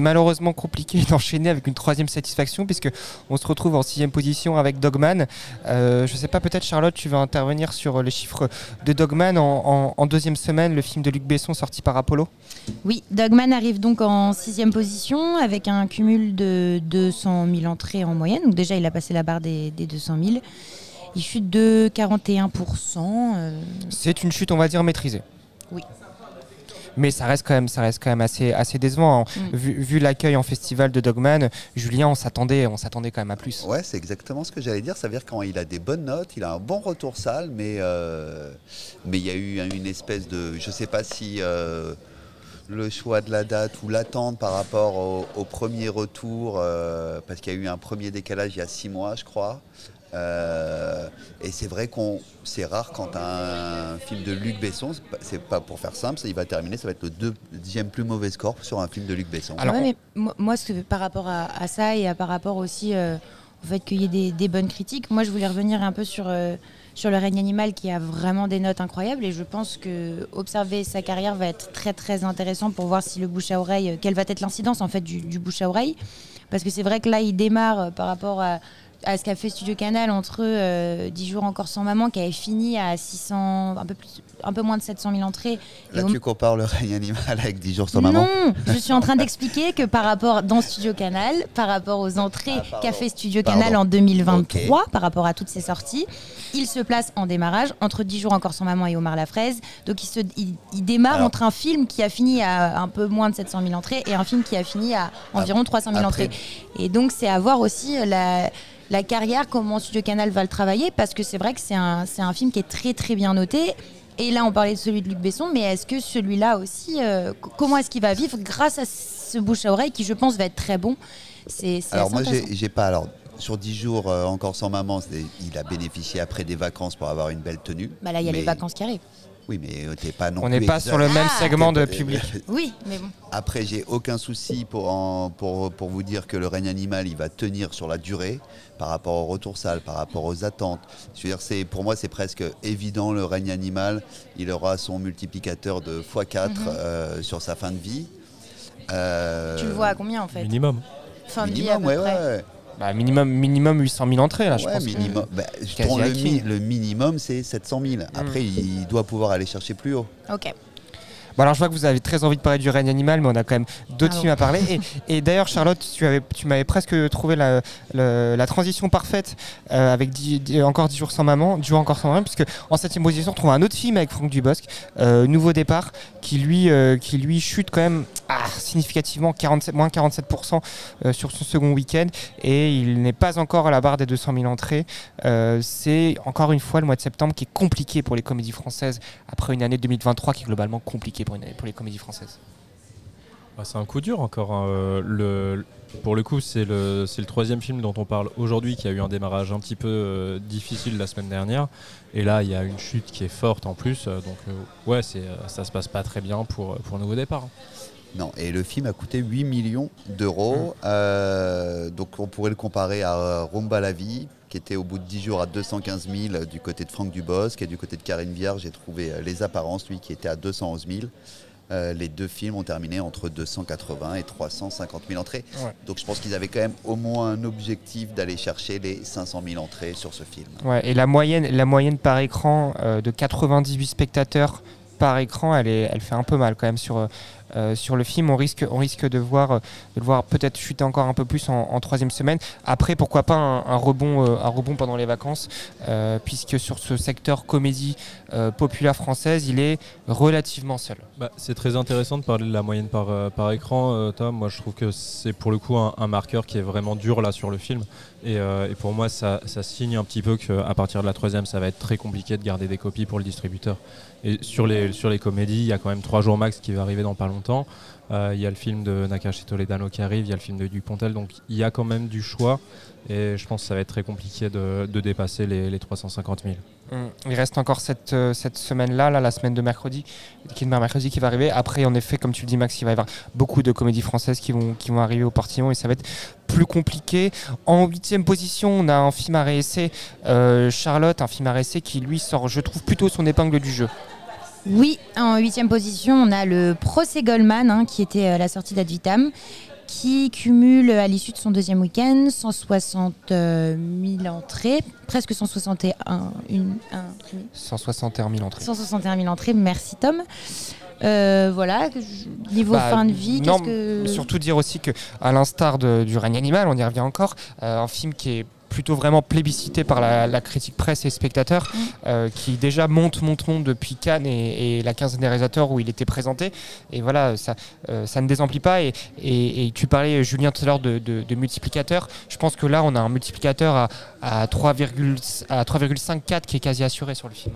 malheureusement compliqué [LAUGHS] d'enchaîner avec une troisième satisfaction puisque on se retrouve en sixième position avec Dogman. Euh, je sais pas, peut-être Charlotte, tu vas intervenir sur les chiffres de Dogman en, en- en deuxième semaine, le film de Luc Besson sorti par Apollo? Oui, Dogman arrive donc en sixième position avec un cumul de 200 000 entrées en moyenne. Donc déjà, il a passé la barre des, des 200 000. Il chute de 41%. euh, C'est une chute, on va dire, maîtrisée. Oui. Mais ça reste quand même, ça reste quand même assez, assez décevant. hein. Mm. Vu, vu l'accueil en festival de Dogman, Julien, on s'attendait, on s'attendait quand même à plus. Ouais, c'est exactement ce que j'allais dire. Ça veut dire quand il a des bonnes notes, il a un bon retour salle, mais euh, mais il y a eu une espèce de, je sais pas si euh, le choix de la date ou l'attente par rapport au, au premier retour, euh, parce qu'il y a eu un premier décalage il y a six mois, je crois. Euh, et c'est vrai qu'on, c'est rare quand un film de Luc Besson, c'est pas- pour faire simple, ça, il va terminer, ça va être le deux- deuxième plus mauvais score sur un film de Luc Besson. Ouais, mais moi, moi, ce que- par rapport à, à ça et à, par rapport aussi euh, au fait qu'il y ait des, des bonnes critiques, moi je voulais revenir un peu sur, euh, sur le règne animal qui a vraiment des notes incroyables et je pense que observer sa carrière va être très très intéressant pour voir si le bouche à oreille, quelle va être l'incidence en fait du, du bouche à oreille. Parce que c'est vrai que là il démarre par rapport à, à ce qu'a fait Studio Canal entre euh, 10 jours encore sans maman qui avait fini à 600, un peu, plus, un peu moins de 700 000 entrées. Là, tu compares le règne animal avec 10 jours sans maman non, je suis en train d'expliquer que par rapport dans Studio Canal, par rapport aux entrées Ah, qu'a fait Studio Pardon. Canal en 2023, par rapport à toutes ces sorties, il se place en démarrage entre 10 jours encore sans maman et Omar la fraise. Donc il, se, il, il démarre Alors- entre un film qui a fini à un peu moins de 700 000 entrées et un film qui a fini à environ 300 000 après- entrées. Et donc c'est à voir aussi euh, la la carrière, comment Studio Canal va le travailler, parce que c'est vrai que c'est un, c'est un film qui est très très bien noté. Et là, on parlait de celui de Luc Besson, mais est-ce que celui-là aussi, euh, comment est-ce qu'il va vivre grâce à ce bouche à oreille qui, je pense, va être très bon? C'est c'est Alors moi, j'ai j'ai pas. Alors sur 10 jours euh, encore sans maman, il a bénéficié après des vacances pour avoir une belle tenue. Bah là, il y a les vacances qui arrivent. Oui, mais euh, t'es pas non On n'est pas exact. sur le même Ah. segment de public. Oui, mais bon. Après, j'ai aucun souci pour, en- pour, pour vous dire que le règne animal, il va tenir sur la durée par rapport au retour salle, par rapport aux attentes. Je veux dire, c'est, pour moi, c'est presque évident, le règne animal, il aura son multiplicateur de x4 Mhm. euh, sur sa fin de vie. Euh, Tu le vois à combien en fait Minimum. Fin de vie à Minimum, peu ouais, près. ouais. Bah, minimum, minimum 800 000 entrées, là, je Ouais, pense. minimum. Bah, je le, mi- le minimum, c'est 700 000. Après, il doit pouvoir aller chercher plus haut. Ok. Bon, alors je vois que vous avez très envie de parler du règne animal, mais on a quand même d'autres Ah films à parler. Et, [LAUGHS] et d'ailleurs, Charlotte, tu, avais, tu m'avais presque trouvé la, transition parfaite euh, avec dix- dix- encore 10 jours sans maman, 10 jours encore sans maman, puisque en septième position, on trouve un autre film avec Franck Dubosc, euh, Nouveau départ, qui lui, euh, qui lui chute quand même ah, significativement, 47, moins 47% euh, sur son second week-end, et il n'est pas encore à la barre des 200 000 entrées. Euh, C'est encore une fois le mois de septembre qui est compliqué pour les comédies françaises, après une année 2023 qui est globalement compliquée pour, les comédies françaises. Bah, c'est un coup dur encore. hein. Euh, pour le coup, c'est le, troisième film dont on parle aujourd'hui qui a eu un démarrage un petit peu difficile la semaine dernière. Et là, il y a une chute qui est forte en plus. donc, ouais, ça se passe pas très bien pour, pour un nouveau départ. hein. Non, et le film a coûté 8 millions d'euros. Euh, donc on pourrait le comparer à euh, Rumba la vie, qui était au bout de 10 jours à 215 000 du côté de Franck Dubosc et du côté de Karine Viard, j'ai trouvé euh, Les Apparences, lui, qui était à 211 000. Euh, les deux films ont terminé entre 280 et 350 000 entrées. Ouais. Donc je pense qu'ils avaient quand même au moins un objectif d'aller chercher les 500 000 entrées sur ce film. Ouais, et la moyenne, la moyenne par écran euh, de 98 spectateurs par écran, elle, est, elle fait un peu mal quand même sur, euh, sur le film. On risque, on risque de, voir, euh, de voir peut-être chuter encore un peu plus en, troisième semaine. Après, pourquoi pas un, rebond, euh, un rebond pendant les vacances, puisque sur ce secteur comédie populaire française, il est relativement seul. Bah, c'est très intéressant de parler de la moyenne par, écran, Tom. Moi, je trouve que c'est pour le coup un, un marqueur qui est vraiment dur là sur le film. Et, euh, et pour moi, ça, ça signe un petit peu qu'à partir de la troisième, ça va être très compliqué de garder des copies pour le distributeur. Et sur les, sur les comédies, il y a quand même trois jours max qui va arriver dans pas longtemps. Euh, Il y a le film de Nakashi Toledano qui arrive, il y a le film de Dupontel. Donc il y a quand même du choix. Et je pense que ça va être très compliqué de, de dépasser les, les 350 000. Hum, Il reste encore cette, euh, cette semaine-là, là, la semaine de mercredi, qui est mercredi qui va arriver. Après, en effet, comme tu le dis, Max, il va y avoir beaucoup de comédies françaises qui vont, qui vont arriver au portillon et ça va être plus compliqué. En huitième position, on a un film à réessai, euh, Charlotte, un film à réessai qui, lui, sort, je trouve, plutôt son épingle du jeu. Oui, en huitième position, on a le procès Goldman, hein, qui était euh, la sortie d'Ad Vitam, qui cumule à l'issue de son deuxième week-end 160 000 entrées, presque 161 une- un- 161 000 entrées. 161 000 entrées. Merci Tom. Euh, voilà, niveau Bah, fin de vie, non, que Surtout dire aussi que, à l'instar du règne animal, on y revient encore, euh, un film qui est plutôt vraiment plébiscité par la, la critique presse et spectateurs, Mm. euh, qui déjà monte, monte, monte depuis Cannes et, et la quinzaine des réalisateurs où il était présenté. Et voilà, ça, euh, ça ne désemplit pas. Et, et- et tu parlais, Julien, tout à l'heure de, de, de multiplicateur. Je pense que là, on a un multiplicateur à, à 3,5 à 3,54 qui est quasi assuré sur le film.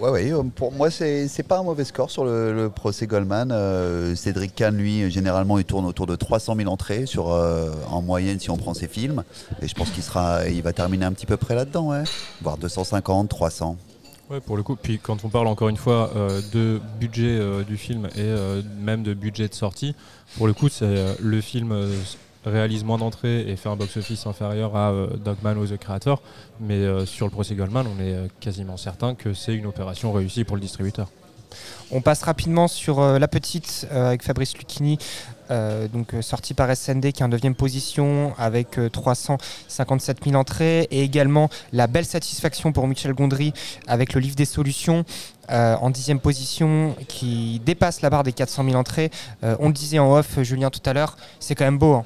Ouais, euh, pour moi, c'est c'est pas un mauvais score sur le, procès Goldman. Euh, Cédric Kahn, lui, généralement, il tourne autour de 300 000 entrées sur, euh, en moyenne si on prend ses films. Et je pense qu'il sera, il va terminer un petit peu près là-dedans, ouais. voire 250, 300. Ouais, pour le coup. Puis quand on parle encore une fois de budget du film et même de budget de sortie, pour le coup, c'est le film réalise moins d'entrées et fait un box-office inférieur à euh, Dogman ou The Creator. Mais euh, sur le procès Goldman, on est euh, quasiment certain que c'est une opération réussie pour le distributeur. On passe rapidement sur La Petite avec Fabrice Lucchini, donc sorti par SND qui est en 9 position avec euh, 357 000 entrées et également La Belle Satisfaction pour Michel Gondry avec le livre des solutions euh, en 10 position qui dépasse la barre des 400 000 entrées. On le disait en off, Julien, tout à l'heure, c'est quand même beau. hein.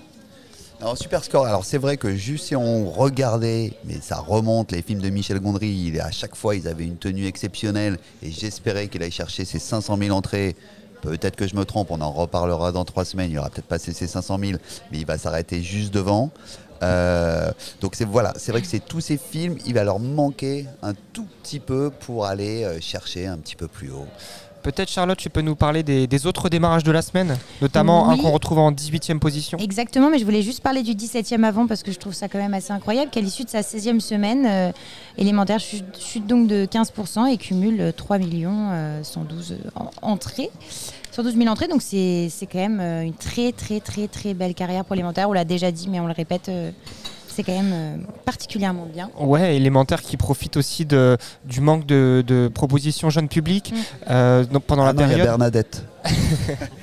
Alors, super score. Alors, c'est vrai que juste si on regardait, mais ça remonte, les films de Michel Gondry, il, à chaque fois, ils avaient une tenue exceptionnelle et j'espérais qu'il aille chercher ses 500 000 entrées. Peut-être que je me trompe, on en reparlera dans trois semaines. Il aura peut-être passé ses 500 000, mais il va s'arrêter juste devant. Euh, donc voilà, c'est vrai que c'est tous ces films, il va leur manquer un tout petit peu pour aller euh, chercher un petit peu plus haut. Peut-être Charlotte, tu peux nous parler des, des autres démarrages de la semaine, notamment Oui. un qu'on retrouve en 18e position. Exactement, mais je voulais juste parler du 17e avant parce que je trouve ça quand même assez incroyable qu'à l'issue de sa 16e semaine, euh, élémentaire chute, chute donc de 15% et cumule euh, 3 millions euh, 112 en- entrées. 112 000 entrées, donc c'est quand même euh, une très très très très belle carrière pour élémentaire. On l'a déjà dit, mais on le répète, euh, c'est quand même euh, particulièrement bien. Ouais, élémentaire qui profite aussi de, du manque de, de propositions jeunes publics Mm. euh, donc pendant Ah la non, il y a période. Bernadette. [LAUGHS]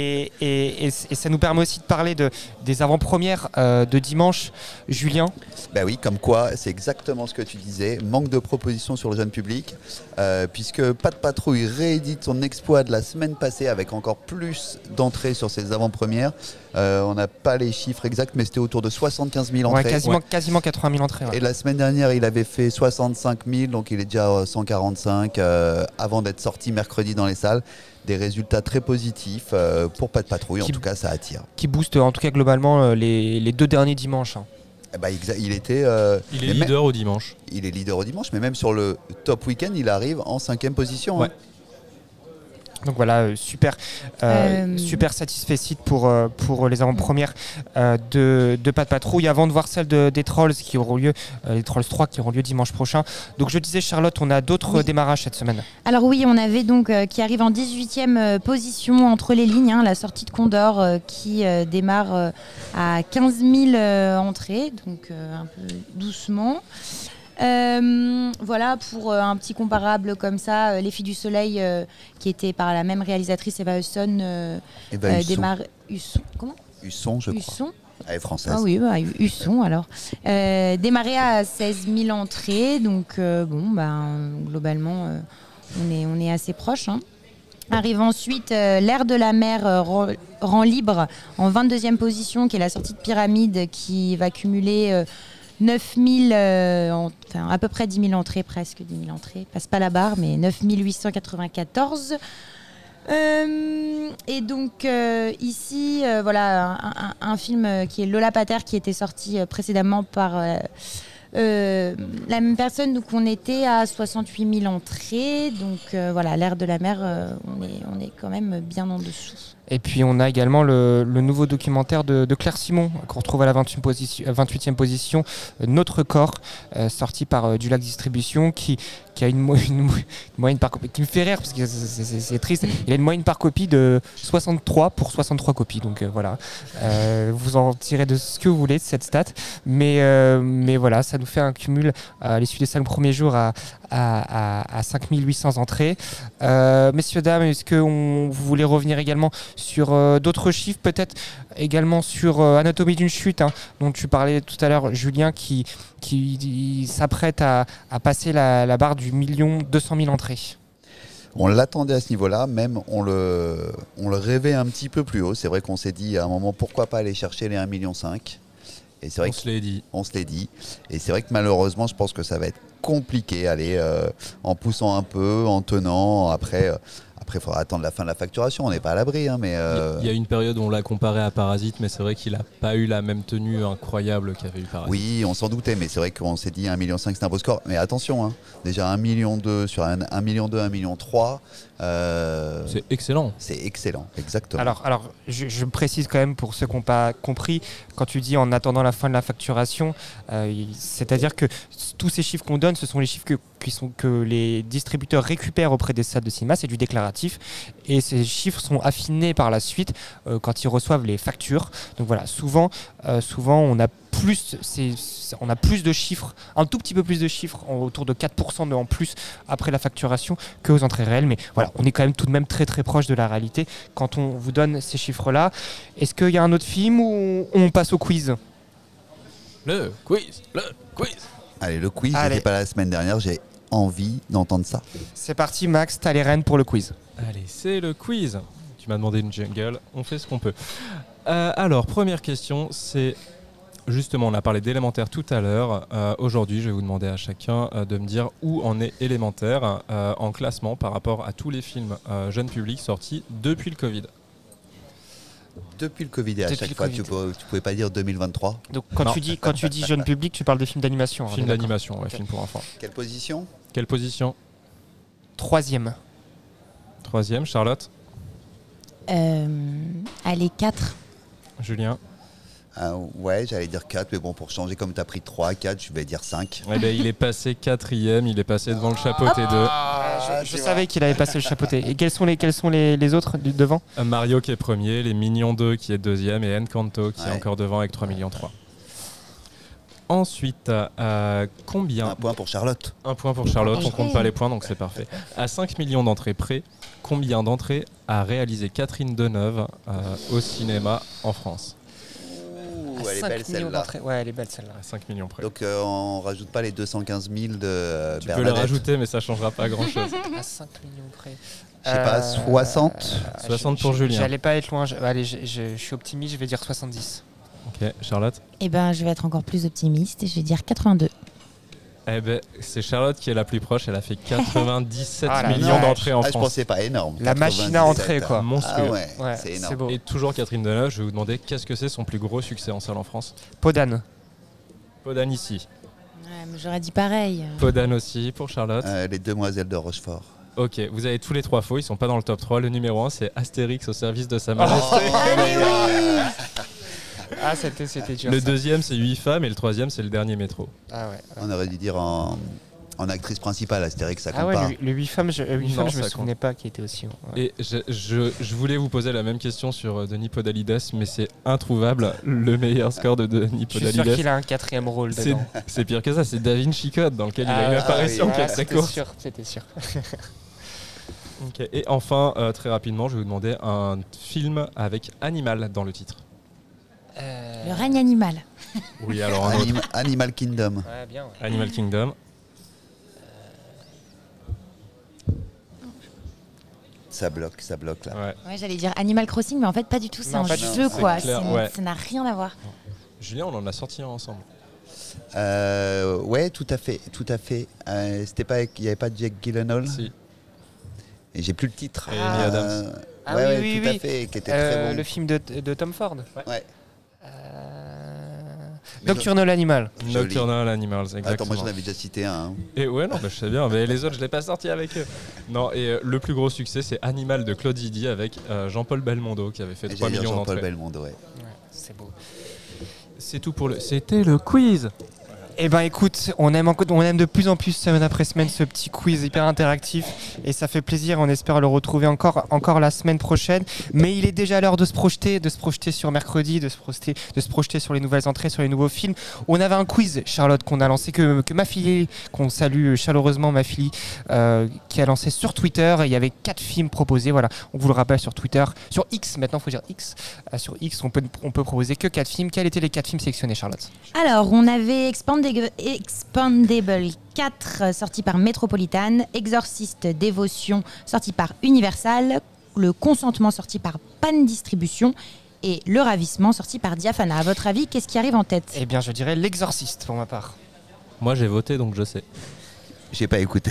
Et, et- et- et ça nous permet aussi de parler de, des avant-premières euh, de dimanche. Julien, Bah oui, comme quoi, c'est exactement ce que tu disais. Manque de propositions sur le jeune public, euh, puisque Pas de Patrouille réédite son exploit de la semaine passée avec encore plus d'entrées sur ses avant-premières. Euh, on n'a pas les chiffres exacts, mais c'était autour de 75 000 ouais, entrées. quasiment, quasiment 80 000 entrées. ouais. Et la semaine dernière, il avait fait 65 000, donc il est déjà à 145 euh, avant d'être sorti mercredi dans les salles. Des résultats très positifs euh, pour Pas de Patrouille, Qui- en tout cas ça attire. Qui booste en tout cas globalement euh, les, les deux derniers dimanches. hein. Eh ben, il était. euh, Il est même- leader au dimanche. Il est leader au dimanche, mais même sur le top week-end, il arrive en cinquième position. hein. Donc voilà, euh, super, euh, Euh, super satisfait site pour, pour les avant-premières de, de Pas de Patrouille. Avant de voir celle de, des Trolls qui auront lieu, les Trolls 3 qui auront lieu dimanche prochain. Donc je disais Charlotte, on a d'autres Oui. démarrages cette semaine. Alors oui, on avait donc qui arrive en 18e euh, position entre les lignes, hein, la sortie de Condor qui démarre à 15 000 euh, entrées, donc un peu doucement. Euh, voilà pour euh, un petit comparable comme ça, euh, Les Filles du Soleil, euh, qui était par la même réalisatrice Eva Husson, euh, Eva euh, Husson. comment Husson, je crois. Elle est française. ah oui, bah, Husson alors. Démarré à 16 000 entrées, donc bon, ben, globalement, on, est, on est assez proche. hein. Arrive ensuite euh, L'air de la mer euh, rend, rend libre en 22e position, qui est la sortie de Pyramide, qui va cumuler euh, 9 000, euh, à peu près 10 000 entrées, presque 10 000 entrées. Passe pas la barre, mais 9 894. Euh, et donc euh, ici, euh, voilà un, film qui est Lola Pater qui était sorti euh, précédemment par la même personne. Donc on était à 68 000 entrées. Donc voilà, l'air de la mer, on est quand même bien en dessous. Et puis on a également le, nouveau documentaire de, Claire Simon qu'on retrouve à la 28e position, euh, 28e position euh, Notre corps, euh, sorti par euh, Dulac Distribution, qui, a une, mo- [LAUGHS] une mo- une moyenne par copie, qui me fait rire parce que c'est- triste. Il a une moyenne par copie de 63 pour 63 copies. Donc voilà, vous en tirez de ce que vous voulez de cette stat. Mais, mais voilà, ça nous fait un cumul à l'issue des cinq premiers jours à, à, à, à 5800 entrées. Messieurs, dames, est-ce que on- vous voulez revenir également sur euh, d'autres chiffres, peut-être également sur euh, Anatomie d'une chute, hein, dont tu parlais tout à l'heure, Julien, qui, s'apprête à, à passer la, la barre du million 200 000 entrées. On l'attendait à ce niveau-là, même on le, on le rêvait un petit peu plus haut. C'est vrai qu'on s'est dit à un moment pourquoi pas aller chercher les 1,5 million. Et c'est vrai On se l'est dit. On se l'est dit. Et c'est vrai que malheureusement, je pense que ça va être compliqué, aller euh, en poussant un peu, en tenant. Après, euh, après, il faudra attendre la fin de la facturation. On n'est pas à l'abri, hein, mais Il y a- euh, Il y a une période où on l'a comparé à Parasite, mais c'est vrai qu'il n'a pas eu la même tenue incroyable qu'avait eu Parasite. oui, on s'en doutait. Mais c'est vrai qu'on s'est dit 1,5 million, c'est un beau score. Mais attention, hein, déjà 1 million sur un 1 million 2, 1 million 3. Euh, C'est excellent. c'est excellent, exactement. Alors, alors je, je précise quand même pour ceux qui n'ont pas compris, quand tu dis en attendant la fin de la facturation, euh, c'est-à-dire que tous ces chiffres qu'on donne, ce sont les chiffres que, qui sont, que les distributeurs récupèrent auprès des salles de cinéma, c'est du déclaratif, et ces chiffres sont affinés par la suite euh, quand ils reçoivent les factures. Donc voilà, souvent, euh, souvent on a plus, c'est- on a plus de chiffres, un tout petit peu plus de chiffres, autour de 4% de, en plus après la facturation que aux entrées réelles. Mais voilà, on est quand même tout de même très très proche de la réalité quand on vous donne ces chiffres-là. Est-ce qu'il y a un autre film ou on, passe au quiz? Le quiz, le quiz. Allez, le quiz, j'étais pas là la semaine dernière. J'ai envie d'entendre ça. C'est parti, Max, t'as les rênes pour le quiz. Allez, c'est le quiz. Tu m'as demandé une jungle, on fait ce qu'on peut. Euh, alors, première question, c'est justement, on a parlé d'élémentaire tout à l'heure. Euh, Aujourd'hui, je vais vous demander à chacun euh, de me dire où en est élémentaire euh, en classement par rapport à tous les films euh, jeunes publics sortis depuis le Covid. Depuis le Covid et à Depuis chaque fois, Covid. tu, pouvais, tu pouvais pas dire 2023. Donc quand Non. tu dis quand tu dis jeune public, tu parles de films d'animation. hein, Film d'animation, ouais, film pour enfants. Quelle position? Quelle position? Troisième. Troisième, Charlotte, Euh, allez, 4. Julien? Ah, Ouais, j'allais dire 4, mais bon, pour changer, comme tu as pris 3, 4, je vais dire 5. Eh ben, il est passé quatrième, il est passé devant le chapeau T2. Ah, je je savais qu'il avait passé le chapeauté. Et quels sont les quels sont les, les autres du devant? Euh, Mario qui est premier, les Minions 2 qui est deuxième et Encanto qui est encore devant avec 3 millions 3. Ensuite, euh, combien Un point pour Charlotte. Un point pour Charlotte, on compte pas les points donc c'est parfait. À 5 millions d'entrées près, combien d'entrées a réalisé Catherine Deneuve euh, au cinéma en France? Elle est 5 belle millions celle-là. Ouais, elle est belle celle-là. À 5 millions près. Donc euh, on rajoute pas les 215 000 de euh, tu peux les Bernadette. rajouter mais ça changera pas grand chose. [LAUGHS] À 5 millions près. Je sais pas, 60 euh, 60 je- pour je- Julien. J'allais pas être loin. je- Allez, je, je- je suis optimiste, je vais dire 70. Ok, Charlotte? Eh ben, je vais être encore plus optimiste et je vais dire 82. Eh ben, c'est Charlotte qui est la plus proche, elle a fait [LAUGHS] 97 Ah millions d'entrées en Ah, je France. pensais pas énorme. La machine à 97. entrer, quoi. Monstrueux. Ah ouais, Ouais, c'est c'est énorme. beau. Et toujours Catherine Deneuve, je vais vous demander qu'est-ce que c'est son plus gros succès en salle en France? Podane. Podane ici. Ouais, mais j'aurais dit pareil. Podane aussi pour Charlotte. Euh, les demoiselles de Rochefort. Ok, vous avez tous les trois faux, ils sont pas dans le top 3. Le numéro 1 c'est Astérix au service de sa Oh. [LAUGHS] [LAUGHS] Ah, c'était c'était dur. le ça. deuxième c'est 8 femmes et le troisième c'est le dernier métro. Ah ouais. On aurait dû dire en, en actrice principale, Astérix, ça compte Ah ouais, pas. le, le 8 femmes, je, euh, huit Non, femmes, je me souvenais pas qu'il était aussi haut. Ouais. Et je, je- je voulais vous poser la même question sur euh, Denis Podalides, mais c'est introuvable. Le meilleur score de Denis Je suis sûr Podalides. qu'il a un quatrième rôle C'est dedans. c'est pire que ça, c'est David Chicotte dans lequel il a une Ah, apparition oui. qui est très sûr, c'était sûr. Et enfin, euh, très rapidement, je vais vous demander un film avec animal dans le titre. Euh, Le règne animal. Oui, alors un autre. Anim- Animal Kingdom. Ouais, bien. ouais. Animal Kingdom. Ça bloque, ça bloque là. Ouais. Ouais, j'allais dire Animal Crossing, mais en fait, pas du tout. C'est un jeu, quoi. clair, ouais. Ça n'a rien à voir. Julien, on en a sorti un ensemble. Euh, ouais, tout à fait, tout à fait. Euh, C'était pas, il n'y avait pas Jack Gyllenhaal. Si. Et j'ai plus le titre. Et Amy Adams. Euh, Ah ouais, oui, ouais, oui, tout oui. à fait, qui était Euh, très bon. Le film de, de Tom Ford. Ouais. Euh, Mais Nocturnal Animal. Nocturnal Animals, exactement. Attends, moi j'en avais déjà cité un. hein. Et ouais, non, bah, je sais bien, mais les autres, je l'ai pas sorti avec eux. Non, et euh, le plus gros succès, c'est Animal de Claude Zidi avec euh, Jean-Paul Belmondo qui avait fait Et 3 j'allais dire millions Jean-Paul d'entrées. Belmondo, ouais. Ouais, c'est beau. C'est tout pour le. C'était le quiz. Eh ben écoute, on aime, de plus en plus semaine après semaine ce petit quiz hyper interactif et ça fait plaisir. On espère le retrouver encore, encore la semaine prochaine. Mais il est déjà l'heure de se projeter, de se projeter sur mercredi, de se projeter, de se projeter sur les nouvelles entrées, sur les nouveaux films. On avait un quiz, Charlotte, qu'on a lancé, que, ma fille, qu'on salue chaleureusement, ma fille, euh, qui a lancé sur Twitter. Et il y avait quatre films proposés. Voilà, on vous le rappelle sur Twitter, sur X. Maintenant, faut dire X. Euh, sur X, on peut, on peut proposer que quatre films. Quels étaient les quatre films sélectionnés, Charlotte? Alors, on avait Expandable, Expandable 4 euh, sorti par Metropolitan, Exorciste Dévotion sorti par Universal, Le Consentement sorti par Pan Distribution et Le Ravissement sorti par Diafana. À votre avis, qu'est-ce qui arrive en tête? Eh bien, je dirais l'exorciste pour ma part. Moi, j'ai voté, donc je sais. J'ai pas écouté.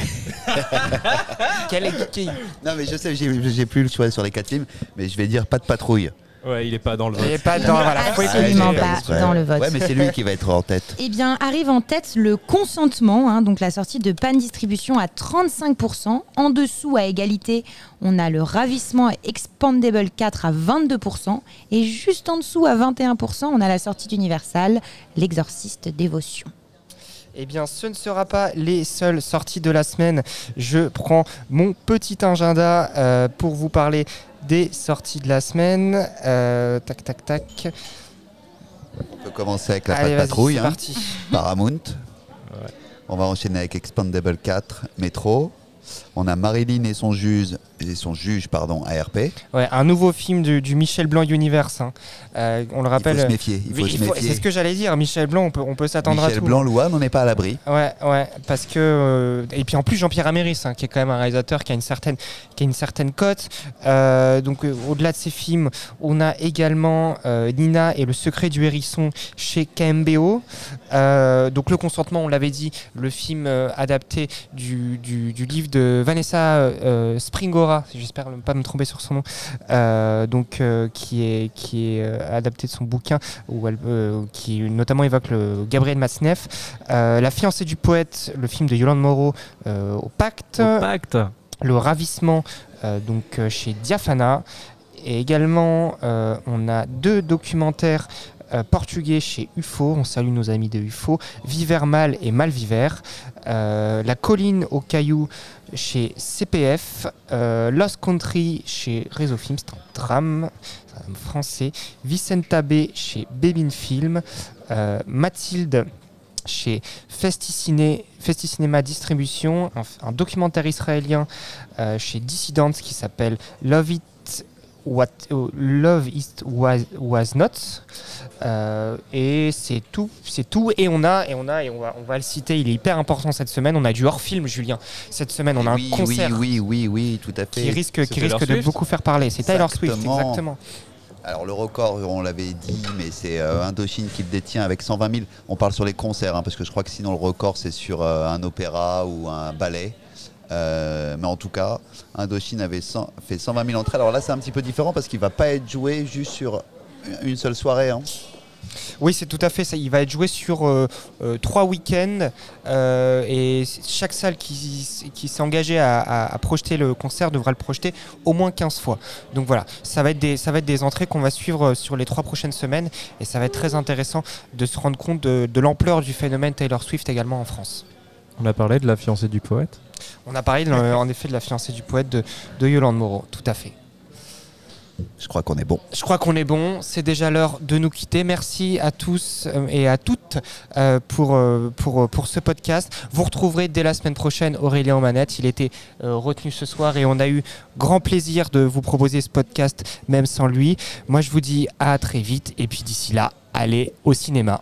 Quel est- qui- non, mais je sais, j'ai j'ai plus le choix sur les quatre films, mais je vais dire pas de patrouille. Ouais, il est pas dans le Il vote. pas dans. Voilà, Absolument pas dans le vote. Ouais, mais c'est lui qui va être en tête. Eh bien, arrive en tête le consentement, hein, donc la sortie de Pan Distribution à 35%. En dessous, à égalité, on a le ravissement Expandable 4 à 22%. Et juste en dessous, à 21%, on a la sortie d'Universal, L'Exorciste Dévotion. Eh bien, ce ne sera pas les seules sorties de la semaine. Je prends mon petit agenda euh, pour vous parler des sorties de la semaine. Euh, tac, tac, tac. On peut commencer avec la Allez, patrouille, c'est hein, parti. [LAUGHS] Paramount. On va enchaîner avec Expandable 4, Metro. On a Marilyn et son juge, et son juge pardon, ARP. Ouais, un nouveau film du, du Michel Blanc Universe. hein. Euh, on le rappelle. Il faut se méfier. Il faut Oui, se il faut- méfier. C'est ce que j'allais dire. Michel Blanc, on peut, on peut s'attendre à Michel tout. Blanc, Loane, on n'est pas à l'abri. Ouais, ouais, parce que euh, et puis en plus Jean-Pierre Améris, hein, qui est quand même un réalisateur qui a une certaine, qui a une certaine cote. Euh, donc euh, au-delà de ces films, on a également euh, Nina et le secret du hérisson chez KMBO. Euh, donc le consentement, on l'avait dit, le film euh, adapté du, du, du livre de Vanessa euh, Springora J'espère ne pas me tromper sur son nom, euh, donc euh, qui est qui est euh, adapté de son bouquin où elle, qui notamment évoque le Gabriel Matzneff, Euh, La fiancée du poète, le film de Yolande Moreau au Pacte, Au pacte. le ravissement donc chez Diafana. Et également on a deux documentaires euh, portugais chez UFO, on salue nos amis de UFO, Viver mal et Mal Viver, Euh, La colline aux cailloux chez CPF, euh, Lost Country chez Réseau Film, c'est un drame, français, Vicenta B chez Bébine Film, euh, Mathilde chez Festiciné, Festicinéma Distribution, un, documentaire israélien euh, chez Dissident qui s'appelle Love It What Love It Was Not. Euh, et c'est tout, c'est tout. Et on a, et on a, et on va, on va le citer. Il est hyper important cette semaine. On a du hors film, Julien. Cette semaine, on a oui, un concert Oui, oui, oui, oui, tout à fait. qui risque, qui risque de beaucoup faire parler. C'est Taylor Swift, Exactement. exactement. Alors le record, on l'avait dit, mais c'est euh, Indochine qui le détient avec 120 000. On parle sur les concerts, hein, parce que je crois que sinon le record c'est sur euh, un opéra ou un ballet. Euh, mais en tout cas, Indochine avait 100 fait 120 000 entrées. Alors là, c'est un petit peu différent parce qu'il va pas être joué juste sur une seule soirée. hein. Oui, c'est tout à fait ça. Il va être joué sur euh, euh, trois week-ends euh, et chaque salle qui, s'est engagée à, à- à projeter le concert devra le projeter au moins 15 fois. Donc voilà, ça va être des, ça va être des entrées qu'on va suivre sur les trois prochaines semaines et ça va être très intéressant de se rendre compte de, de l'ampleur du phénomène Taylor Swift également en France. On a parlé de la fiancée du poète? On a parlé de- en effet de la fiancée du poète de, de Yolande Moreau, tout à fait. Je crois qu'on est bon. Je crois qu'on est bon. C'est déjà l'heure de nous quitter. Merci à tous euh, et à toutes euh, pour, euh, pour, pour ce podcast. Vous retrouverez dès la semaine prochaine Aurélien aux manettes. Il était retenu ce soir et on a eu grand plaisir de vous proposer ce podcast, même sans lui. Moi, je vous dis à très vite. Et puis d'ici là, allez au cinéma.